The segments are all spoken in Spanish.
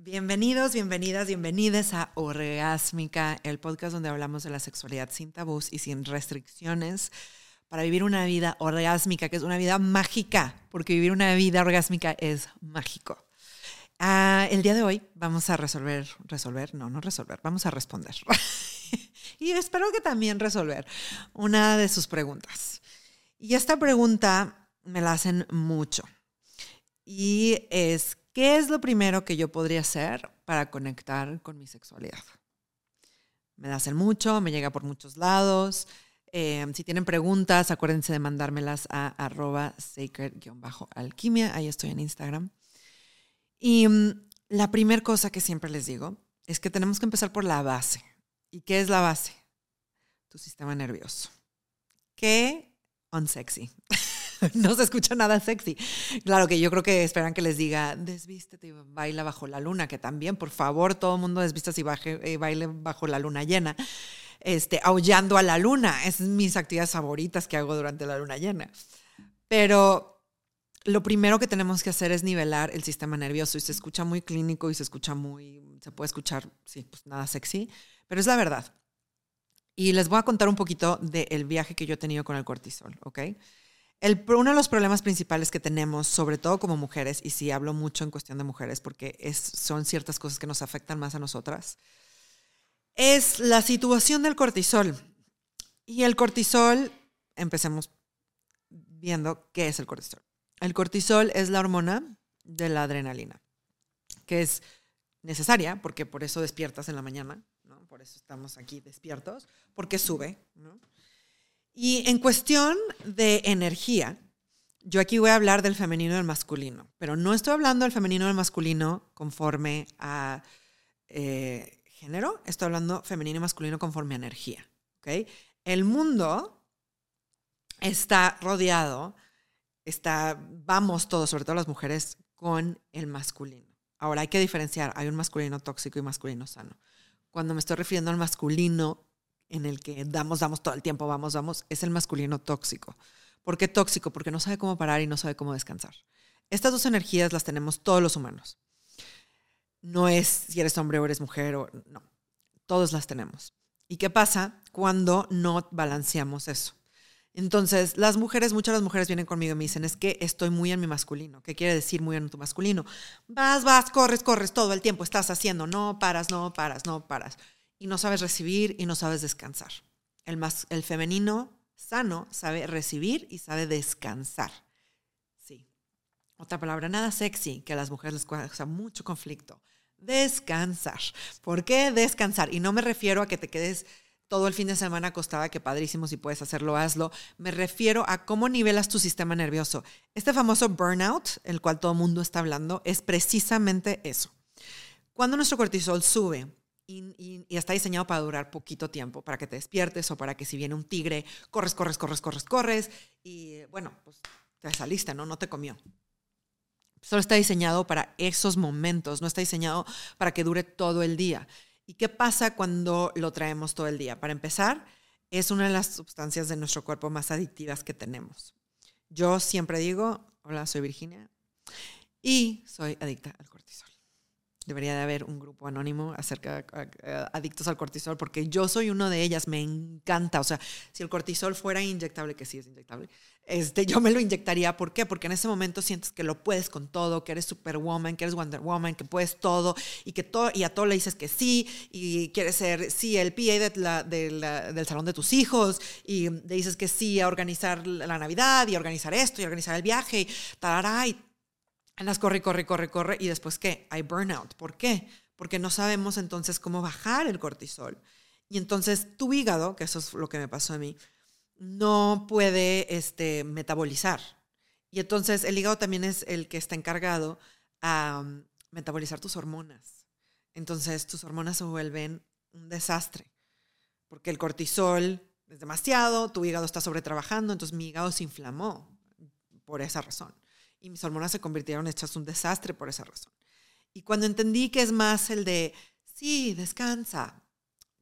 Bienvenidos, bienvenidas, bienvenidas a Orgásmica, el podcast donde hablamos de la sexualidad sin tabús y sin restricciones para vivir una vida orgásmica, que es una vida mágica, porque vivir una vida orgásmica es mágico. Ah, el día de hoy vamos a resolver, resolver, no, no resolver, vamos a responder. y espero que también resolver una de sus preguntas. Y esta pregunta me la hacen mucho. Y es, ¿qué es lo primero que yo podría hacer para conectar con mi sexualidad? Me la hacen mucho, me llega por muchos lados. Eh, si tienen preguntas, acuérdense de mandármelas a arroba sacred-alquimia. Ahí estoy en Instagram. Y mm, la primera cosa que siempre les digo es que tenemos que empezar por la base. ¿Y qué es la base? Tu sistema nervioso. Qué unsexy. no se escucha nada sexy. Claro que yo creo que esperan que les diga, desvístete y baila bajo la luna, que también, por favor, todo el mundo desvístase y baje, eh, baile bajo la luna llena. Este, aullando a la luna. Es mis actividades favoritas que hago durante la luna llena. Pero lo primero que tenemos que hacer es nivelar el sistema nervioso y se escucha muy clínico y se escucha muy, se puede escuchar, sí, pues nada sexy, pero es la verdad. Y les voy a contar un poquito del viaje que yo he tenido con el cortisol, ¿ok? El, uno de los problemas principales que tenemos, sobre todo como mujeres, y sí hablo mucho en cuestión de mujeres porque es, son ciertas cosas que nos afectan más a nosotras, es la situación del cortisol. Y el cortisol, empecemos viendo qué es el cortisol. El cortisol es la hormona de la adrenalina, que es necesaria porque por eso despiertas en la mañana, ¿no? por eso estamos aquí despiertos, porque sube. Y en cuestión de energía, yo aquí voy a hablar del femenino y del masculino, pero no estoy hablando del femenino y del masculino conforme a eh, género, estoy hablando femenino y masculino conforme a energía. ¿okay? El mundo está rodeado está, vamos todos, sobre todo las mujeres, con el masculino. Ahora hay que diferenciar, hay un masculino tóxico y masculino sano. Cuando me estoy refiriendo al masculino en el que damos, damos todo el tiempo, vamos, vamos, es el masculino tóxico. ¿Por qué tóxico? Porque no sabe cómo parar y no sabe cómo descansar. Estas dos energías las tenemos todos los humanos. No es si eres hombre o eres mujer o no. Todos las tenemos. ¿Y qué pasa cuando no balanceamos eso? Entonces, las mujeres, muchas de las mujeres vienen conmigo y me dicen, es que estoy muy en mi masculino. ¿Qué quiere decir muy en tu masculino? Vas, vas, corres, corres todo el tiempo, estás haciendo, no paras, no paras, no paras. Y no sabes recibir y no sabes descansar. El, más, el femenino sano sabe recibir y sabe descansar. Sí. Otra palabra, nada sexy, que a las mujeres les causa mucho conflicto. Descansar. ¿Por qué descansar? Y no me refiero a que te quedes todo el fin de semana acostada, que padrísimo, si puedes hacerlo, hazlo. Me refiero a cómo nivelas tu sistema nervioso. Este famoso burnout, el cual todo mundo está hablando, es precisamente eso. Cuando nuestro cortisol sube y, está diseñado para durar poquito tiempo, para que te despiertes o para que si viene un tigre, corres, corres, corres, corres, corres y bueno, pues te saliste, ¿no? No te comió. Solo está diseñado para esos momentos, no está diseñado para que dure todo el día. ¿Y qué pasa cuando lo traemos todo el día? Para empezar, es una de las sustancias de nuestro cuerpo más adictivas que tenemos. Yo siempre digo, hola, soy Virginia y soy adicta al cortisol. Debería de haber un grupo anónimo acerca de adictos al cortisol, porque yo soy uno de ellas, me encanta. O sea, si el cortisol fuera inyectable, que sí es inyectable, este, yo me lo inyectaría. ¿Por qué? Porque en ese momento sientes que lo puedes con todo, que eres Superwoman, que eres Wonder Woman, que puedes todo y que todo, y a todo le dices que sí, y quieres ser, sí, el PA de la, del salón de tus hijos, y le dices que sí a organizar la Navidad, y organizar esto, y organizar el viaje, y tarará, y andas corre, corre, corre, corre, y después ¿qué? Hay burnout. ¿Por qué? Porque no sabemos entonces cómo bajar el cortisol. Y entonces tu hígado, que eso es lo que me pasó a mí, no puede este, metabolizar. Y entonces el hígado también es el que está encargado a um, metabolizar tus hormonas. Entonces tus hormonas se vuelven un desastre, porque el cortisol es demasiado, tu hígado está sobretrabajando, entonces mi hígado se inflamó por esa razón. Y mis hormonas se convirtieron hechas un desastre por esa razón. Y cuando entendí que es más el de, sí, descansa,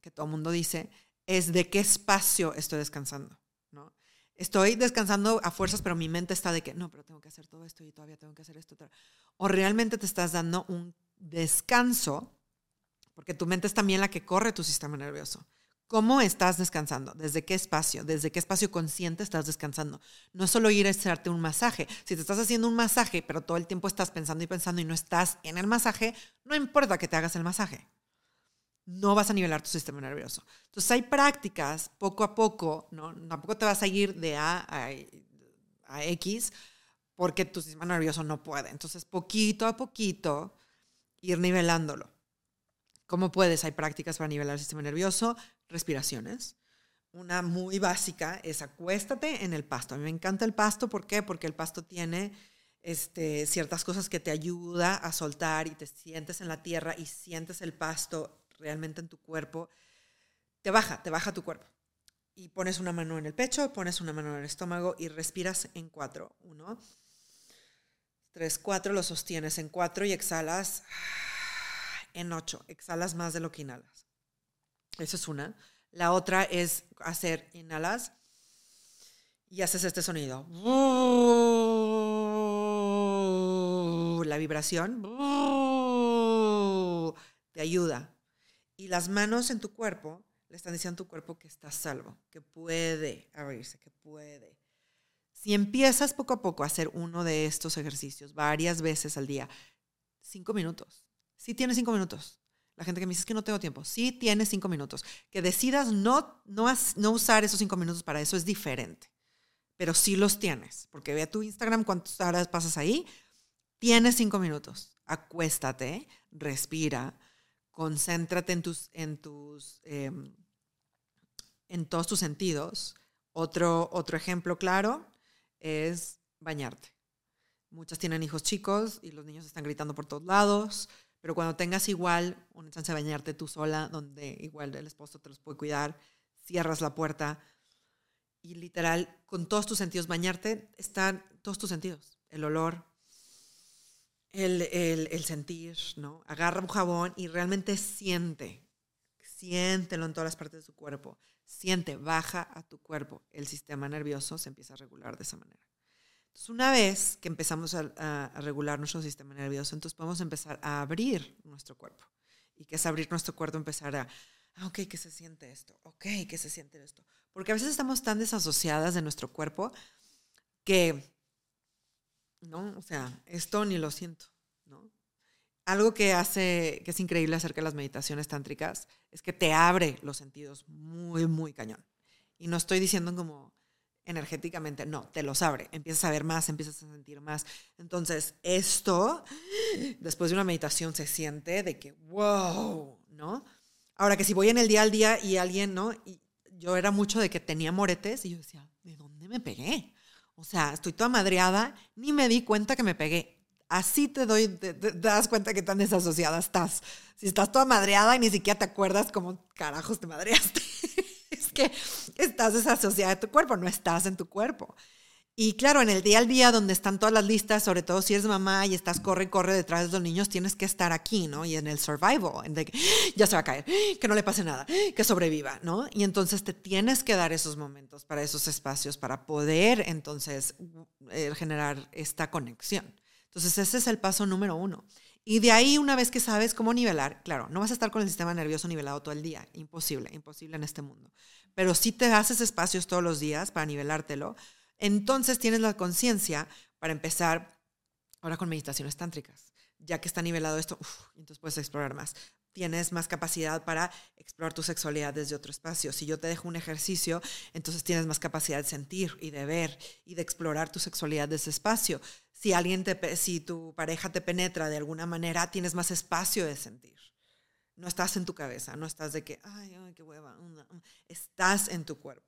que todo el mundo dice, es de qué espacio estoy descansando. Estoy descansando a fuerzas, pero mi mente está de que, no, pero tengo que hacer todo esto y todavía tengo que hacer esto. O realmente te estás dando un descanso, porque tu mente es también la que corre tu sistema nervioso. ¿Cómo estás descansando? ¿Desde qué espacio? ¿Desde qué espacio consciente estás descansando? No es solo ir a hacerte un masaje. Si te estás haciendo un masaje, pero todo el tiempo estás pensando y pensando y no estás en el masaje, no importa que te hagas el masaje. No vas a nivelar tu sistema nervioso. Entonces hay prácticas poco a poco, ¿no? Tampoco te vas a ir de A a, a X porque tu sistema nervioso no puede. Entonces, poquito a poquito, ir nivelándolo. ¿Cómo puedes? Hay prácticas para nivelar el sistema nervioso, respiraciones. Una muy básica es acuéstate en el pasto. A mí me encanta el pasto, ¿por qué? Porque el pasto tiene este, ciertas cosas que te ayuda a soltar y te sientes en la tierra y sientes el pasto realmente en tu cuerpo. Te baja, te baja tu cuerpo. Y pones una mano en el pecho, pones una mano en el estómago y respiras en cuatro. Uno, tres, cuatro, lo sostienes en cuatro y exhalas en ocho. Exhalas más de lo que inhalas. Esa es una. La otra es hacer inhalas y haces este sonido. La vibración te ayuda. Y las manos en tu cuerpo le están diciendo a tu cuerpo que estás salvo, que puede abrirse, que puede. Si empiezas poco a poco a hacer uno de estos ejercicios varias veces al día, cinco minutos. Si tienes cinco minutos, la gente que me dice que no tengo tiempo. Sí tienes cinco minutos. Que decidas no, no, no usar esos cinco minutos para eso es diferente. Pero sí los tienes. Porque ve a tu Instagram cuántas horas pasas ahí. Tienes cinco minutos. Acuéstate, respira, concéntrate en tus, en tus, em, en todos tus sentidos. Otro, otro ejemplo claro es bañarte. Muchas tienen hijos chicos y los niños están gritando por todos lados pero cuando tengas igual una chance de bañarte tú sola, donde igual el esposo te los puede cuidar, cierras la puerta y literal, con todos tus sentidos, bañarte están todos tus sentidos. El olor, el, el, sentir, ¿no? Agarra un jabón y realmente siente, siéntelo en todas las partes de su cuerpo. Siente, baja a tu cuerpo. El sistema nervioso se empieza a regular de esa manera una vez que empezamos a, regular nuestro sistema nervioso, entonces podemos empezar a abrir nuestro cuerpo. Y que es abrir nuestro cuerpo, empezar a, ah, ok, ¿qué se siente esto? Ok, ¿qué se siente esto? Porque a veces estamos tan desasociadas de nuestro cuerpo que, ¿no? O sea, esto ni lo siento, ¿no? Algo que hace, que es increíble acerca de las meditaciones tántricas, es que te abre los sentidos muy, muy cañón. Y no estoy diciendo como, energéticamente, no, te los abre, empiezas a ver más, empiezas a sentir más. Entonces, esto, después de una meditación, se siente de que, wow, ¿no? Ahora que si voy en el día al día y alguien, ¿no? Y yo era mucho de que tenía moretes y yo decía, ¿de dónde me pegué? O sea, estoy toda madreada, ni me di cuenta que me pegué. Así te doy, te, das cuenta que tan desasociada estás. Si estás toda madreada y ni siquiera te acuerdas cómo carajos te madreaste. que estás desasociada de tu cuerpo, no estás en tu cuerpo. Y claro, en el día al día donde están todas las listas, sobre todo si eres mamá y estás corre y corre detrás de los niños, tienes que estar aquí, ¿no? Y en el survival, en de que ya se va a caer, que no le pase nada, que sobreviva, ¿no? Y entonces te tienes que dar esos momentos para esos espacios para poder entonces eh, generar esta conexión. Entonces ese es el paso número uno. Y de ahí, una vez que sabes cómo nivelar, claro, no vas a estar con el sistema nervioso nivelado todo el día, imposible, imposible en este mundo pero si te haces espacios todos los días para nivelártelo, entonces tienes la conciencia para empezar ahora con meditaciones tántricas. Ya que está nivelado esto, entonces puedes explorar más. Tienes más capacidad para explorar tu sexualidad desde otro espacio. Si yo te dejo un ejercicio, entonces tienes más capacidad de sentir y de ver y de explorar tu sexualidad desde ese espacio. Si alguien te, si tu pareja te penetra de alguna manera, tienes más espacio de sentir. No estás en tu cabeza, no estás de que, ay, ay qué hueva. Estás en tu cuerpo.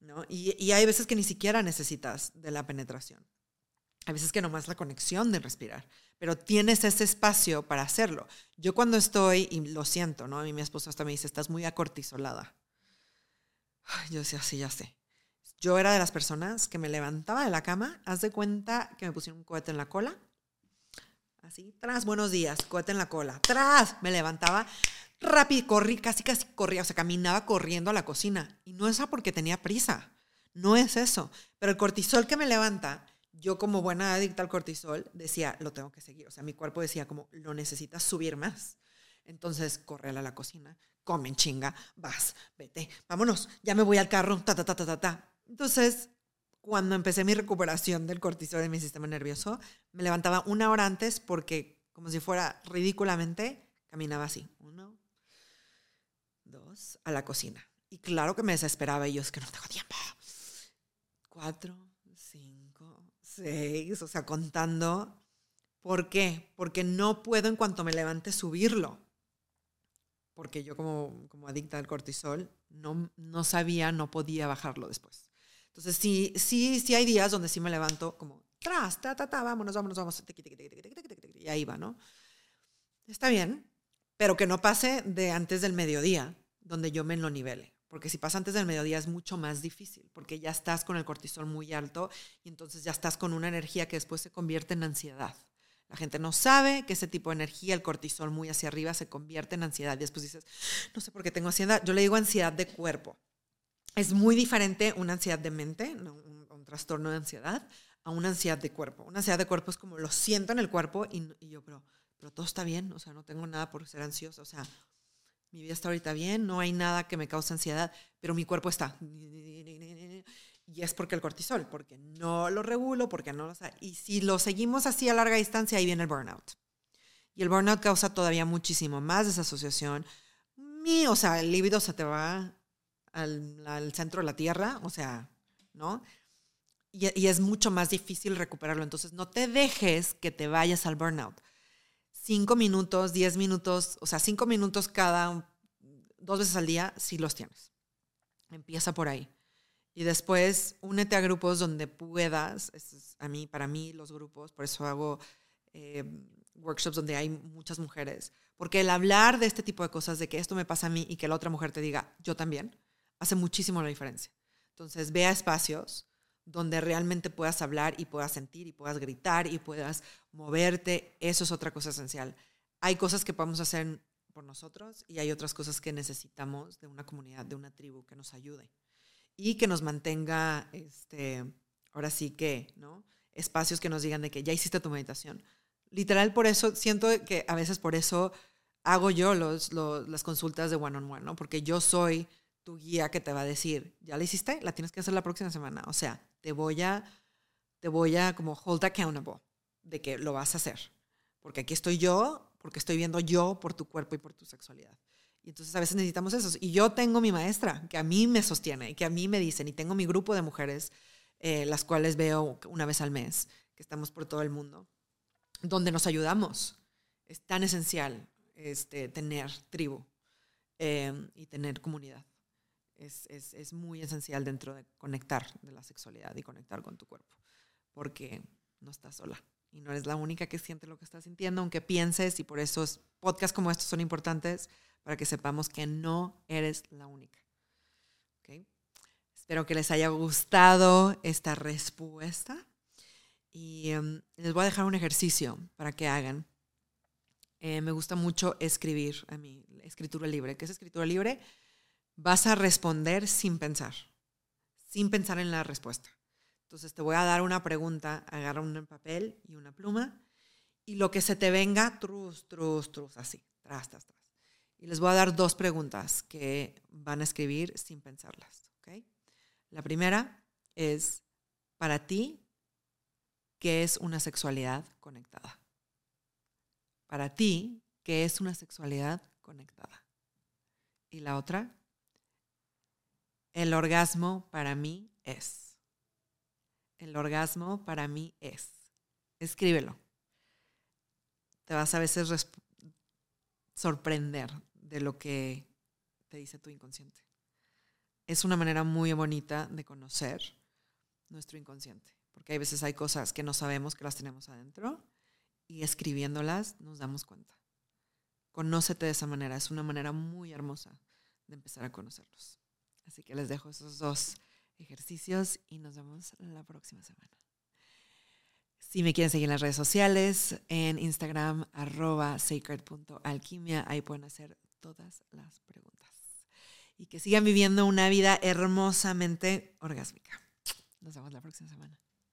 ¿no? Y, hay veces que ni siquiera necesitas de la penetración. Hay veces que nomás la conexión de respirar, pero tienes ese espacio para hacerlo. Yo cuando estoy, y lo siento, ¿no? A mí mi esposo hasta me dice, estás muy acortizolada. yo decía, sí, ya sé. Yo era de las personas que me levantaba de la cama, haz de cuenta que me pusieron un cohete en la cola Así, tras, buenos días, cohete en la cola. Tras, me levantaba rápido, corrí, casi casi corría, o sea, caminaba corriendo a la cocina. Y no es porque tenía prisa. No es eso. Pero el cortisol que me levanta, yo como buena adicta al cortisol, decía, lo tengo que seguir. O sea, mi cuerpo decía como, lo necesitas subir más. Entonces, corre a la cocina, comen chinga, vas, vete, vámonos, ya me voy al carro, ta, ta, ta, ta, ta, ta. Entonces, cuando empecé mi recuperación del cortisol de mi sistema nervioso, me levantaba una hora antes porque, como si fuera ridículamente, caminaba así. Dos, a la cocina. Y claro que me desesperaba y yo es que no tengo tiempo. Cuatro, cinco, seis, o sea, contando. ¿Por qué? Porque no puedo en cuanto me levante subirlo. Porque yo como, como adicta al cortisol no, no sabía, no podía bajarlo después. Entonces sí, sí, sí hay días donde sí me levanto como, tras, ta, ta, ta, vámonos, vámonos, vamos, y ahí va, ¿no? Está bien, pero que no pase de antes del mediodía, donde yo me lo nivele. Porque si pasa antes del mediodía es mucho más difícil, porque ya estás con el cortisol muy alto y entonces ya estás con una energía que después se convierte en ansiedad. La gente no sabe que ese tipo de energía, el cortisol muy hacia arriba, se convierte en ansiedad. Y después dices, no sé por qué tengo ansiedad. Yo le digo ansiedad de cuerpo. Es muy diferente una ansiedad de mente, un, trastorno de ansiedad, a una ansiedad de cuerpo. Una ansiedad de cuerpo es como lo siento en el cuerpo y, y yo, pero, pero todo está bien, o sea, no tengo nada por ser ansiosa, o sea, mi vida está ahorita bien, no hay nada que me cause ansiedad, pero mi cuerpo está. Y es porque el cortisol, porque no lo regulo, porque no lo... Y si lo seguimos así a larga distancia, ahí viene el burnout. Y el burnout causa todavía muchísimo más desasociación. Mi, o sea, el líbido se te va al, centro de la tierra, o sea, ¿no? Y, es mucho más difícil recuperarlo. Entonces, no te dejes que te vayas al burnout cinco minutos, diez minutos, o sea, cinco minutos cada, dos veces al día, si los tienes. Empieza por ahí. Y después, únete a grupos donde puedas. Es a mí, para mí, los grupos, por eso hago eh, workshops donde hay muchas mujeres. Porque el hablar de este tipo de cosas, de que esto me pasa a mí y que la otra mujer te diga, yo también, hace muchísimo la diferencia. Entonces, vea espacios donde realmente puedas hablar y puedas sentir y puedas gritar y puedas moverte, eso es otra cosa esencial. Hay cosas que podemos hacer por nosotros y hay otras cosas que necesitamos de una comunidad, de una tribu que nos ayude y que nos mantenga, este, ahora sí que, ¿no? Espacios que nos digan de que ya hiciste tu meditación. Literal, por eso, siento que a veces por eso hago yo los, las consultas de one-on-one, on one, ¿no? Porque yo soy tu guía que te va a decir, ¿ya la hiciste? La tienes que hacer la próxima semana. O sea, te voy a, te voy a como hold accountable de que lo vas a hacer. Porque aquí estoy yo, porque estoy viendo yo por tu cuerpo y por tu sexualidad. Y entonces a veces necesitamos eso. Y yo tengo mi maestra, que a mí me sostiene, y que a mí me dicen, y tengo mi grupo de mujeres, eh, las cuales veo una vez al mes, que estamos por todo el mundo, donde nos ayudamos. Es tan esencial este, tener tribu eh, y tener comunidad es, es, es, muy esencial dentro de conectar de la sexualidad y conectar con tu cuerpo, porque no estás sola y no eres la única que siente lo que estás sintiendo, aunque pienses, y por eso podcasts como estos son importantes, para que sepamos que no eres la única. ¿Okay? Espero que les haya gustado esta respuesta y um, les voy a dejar un ejercicio para que hagan. Eh, me gusta mucho escribir a mí, escritura libre. ¿Qué es escritura libre? Vas a responder sin pensar, sin pensar en la respuesta. Entonces te voy a dar una pregunta, agarra un papel y una pluma y lo que se te venga, trus, trus, trus, así, tras, tras, tras. Y les voy a dar dos preguntas que van a escribir sin pensarlas. ¿okay? La primera es, para ti, ¿qué es una sexualidad conectada? Para ti, ¿qué es una sexualidad conectada? Y la otra, el orgasmo para mí es. El orgasmo para mí es. Escríbelo. Te vas a veces sorprender de lo que te dice tu inconsciente. Es una manera muy bonita de conocer nuestro inconsciente, porque hay veces hay cosas que no sabemos que las tenemos adentro y escribiéndolas nos damos cuenta. Conócete de esa manera, es una manera muy hermosa de empezar a conocerlos. Así que les dejo esos dos ejercicios y nos vemos la próxima semana. Si me quieren seguir en las redes sociales, en Instagram, arroba sacred.alquimia, ahí pueden hacer todas las preguntas. Y que sigan viviendo una vida hermosamente orgásmica. Nos vemos la próxima semana.